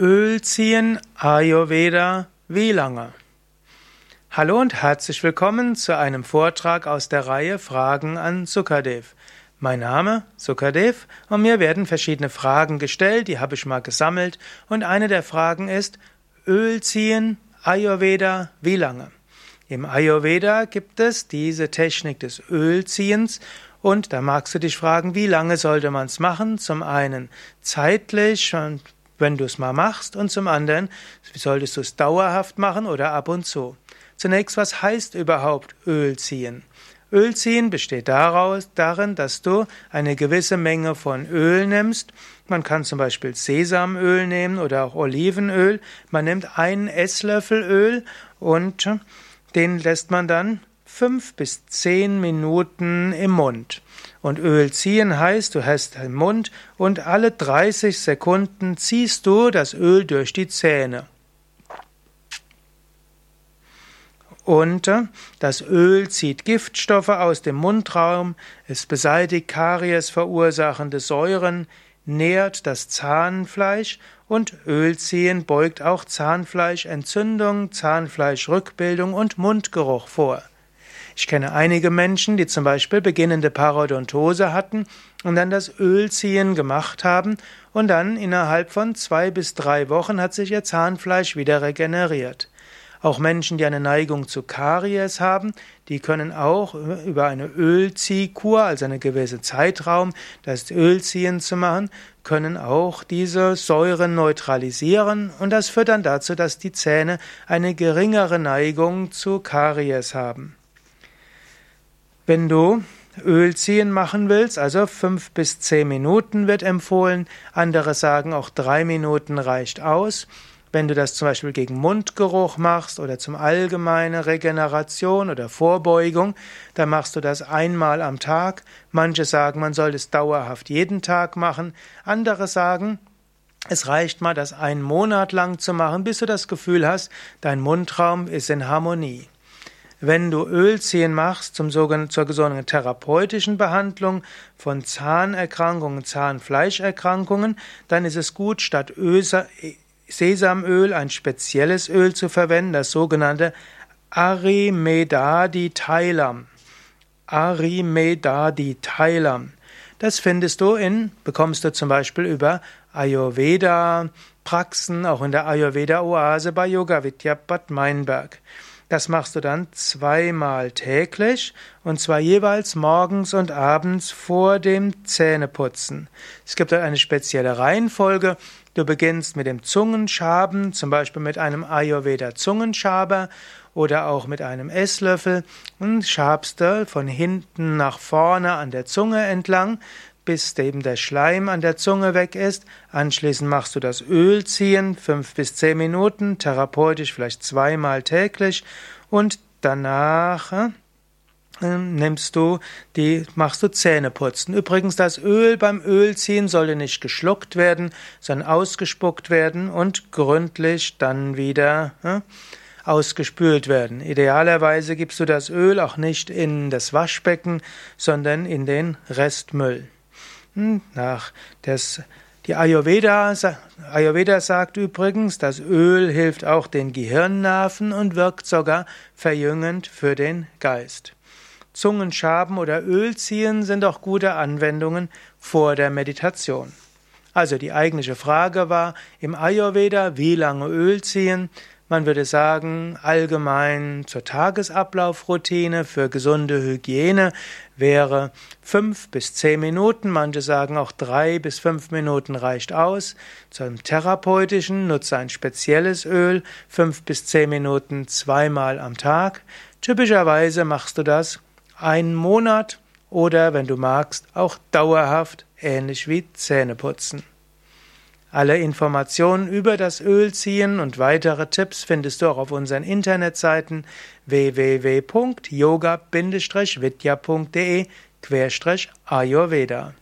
Öl ziehen, Ayurveda, wie lange? Hallo und herzlich willkommen zu einem Vortrag aus der Reihe Fragen an Sukadev. Mein Name Sukadev und mir werden verschiedene Fragen gestellt, die habe ich mal gesammelt und eine der Fragen ist Öl ziehen, Ayurveda, wie lange? Im Ayurveda gibt es diese Technik des Ölziehens und da magst du dich fragen, wie lange sollte man es machen? Zum einen zeitlich und wenn du es mal machst, und zum anderen, solltest du es dauerhaft machen oder ab und zu. Zunächst, was heißt überhaupt Öl ziehen? Öl ziehen besteht daraus, darin, dass du eine gewisse Menge von Öl nimmst. Man kann zum Beispiel Sesamöl nehmen oder auch Olivenöl. Man nimmt einen Esslöffel Öl und den lässt man dann fünf bis zehn Minuten im Mund. Und Öl ziehen heißt, du hast im Mund und alle 30 Sekunden ziehst du das Öl durch die Zähne. Und äh, das Öl zieht Giftstoffe aus dem Mundraum, es beseitigt Karies verursachende Säuren, nährt das Zahnfleisch und Ölziehen beugt auch Zahnfleischentzündung, Zahnfleischrückbildung und Mundgeruch vor. Ich kenne einige Menschen, die zum Beispiel beginnende Parodontose hatten und dann das Ölziehen gemacht haben und dann innerhalb von zwei bis drei Wochen hat sich ihr Zahnfleisch wieder regeneriert. Auch Menschen, die eine Neigung zu Karies haben, die können auch über eine Ölziehkur, also eine gewisse Zeitraum, das Ölziehen zu machen, können auch diese Säuren neutralisieren und das führt dann dazu, dass die Zähne eine geringere Neigung zu Karies haben. Wenn du Ölziehen machen willst, also fünf bis zehn Minuten wird empfohlen, andere sagen auch drei Minuten reicht aus. Wenn du das zum Beispiel gegen Mundgeruch machst oder zum allgemeine Regeneration oder Vorbeugung, dann machst du das einmal am Tag. Manche sagen, man soll es dauerhaft jeden Tag machen. Andere sagen, es reicht mal, das einen Monat lang zu machen, bis du das Gefühl hast, dein Mundraum ist in Harmonie. Wenn du Ölziehen machst zum sogenannten, zur sogenannten therapeutischen Behandlung von Zahnerkrankungen, Zahnfleischerkrankungen, dann ist es gut, statt Sesamöl ein spezielles Öl zu verwenden, das sogenannte Arimedaditailam. Arimedaditailam. Das findest du in, bekommst du zum Beispiel über Ayurveda Praxen, auch in der Ayurveda Oase bei Yoga Vidya Bad Meinberg. Das machst du dann zweimal täglich und zwar jeweils morgens und abends vor dem Zähneputzen. Es gibt eine spezielle Reihenfolge. Du beginnst mit dem Zungenschaben, zum Beispiel mit einem Ayurveda Zungenschaber oder auch mit einem Esslöffel und schabst du von hinten nach vorne an der Zunge entlang bis eben der Schleim an der Zunge weg ist. Anschließend machst du das Öl ziehen, fünf bis zehn Minuten, therapeutisch vielleicht zweimal täglich und danach äh, nimmst du die, machst du Zähneputzen. Übrigens, das Öl beim Ölziehen sollte nicht geschluckt werden, sondern ausgespuckt werden und gründlich dann wieder äh, ausgespült werden. Idealerweise gibst du das Öl auch nicht in das Waschbecken, sondern in den Restmüll. Nach des, die Ayurveda, Ayurveda sagt übrigens, das Öl hilft auch den Gehirnnerven und wirkt sogar verjüngend für den Geist. Zungenschaben oder Ölziehen sind auch gute Anwendungen vor der Meditation. Also die eigentliche Frage war im Ayurveda, wie lange Öl ziehen? Man würde sagen, allgemein zur Tagesablaufroutine für gesunde Hygiene wäre fünf bis zehn Minuten. Manche sagen auch drei bis fünf Minuten reicht aus. Zum therapeutischen nutze ein spezielles Öl, fünf bis zehn Minuten zweimal am Tag. Typischerweise machst du das einen Monat oder, wenn du magst, auch dauerhaft, ähnlich wie Zähneputzen. Alle Informationen über das Ölziehen und weitere Tipps findest du auch auf unseren Internetseiten www.yoga-vidya.de Ayurveda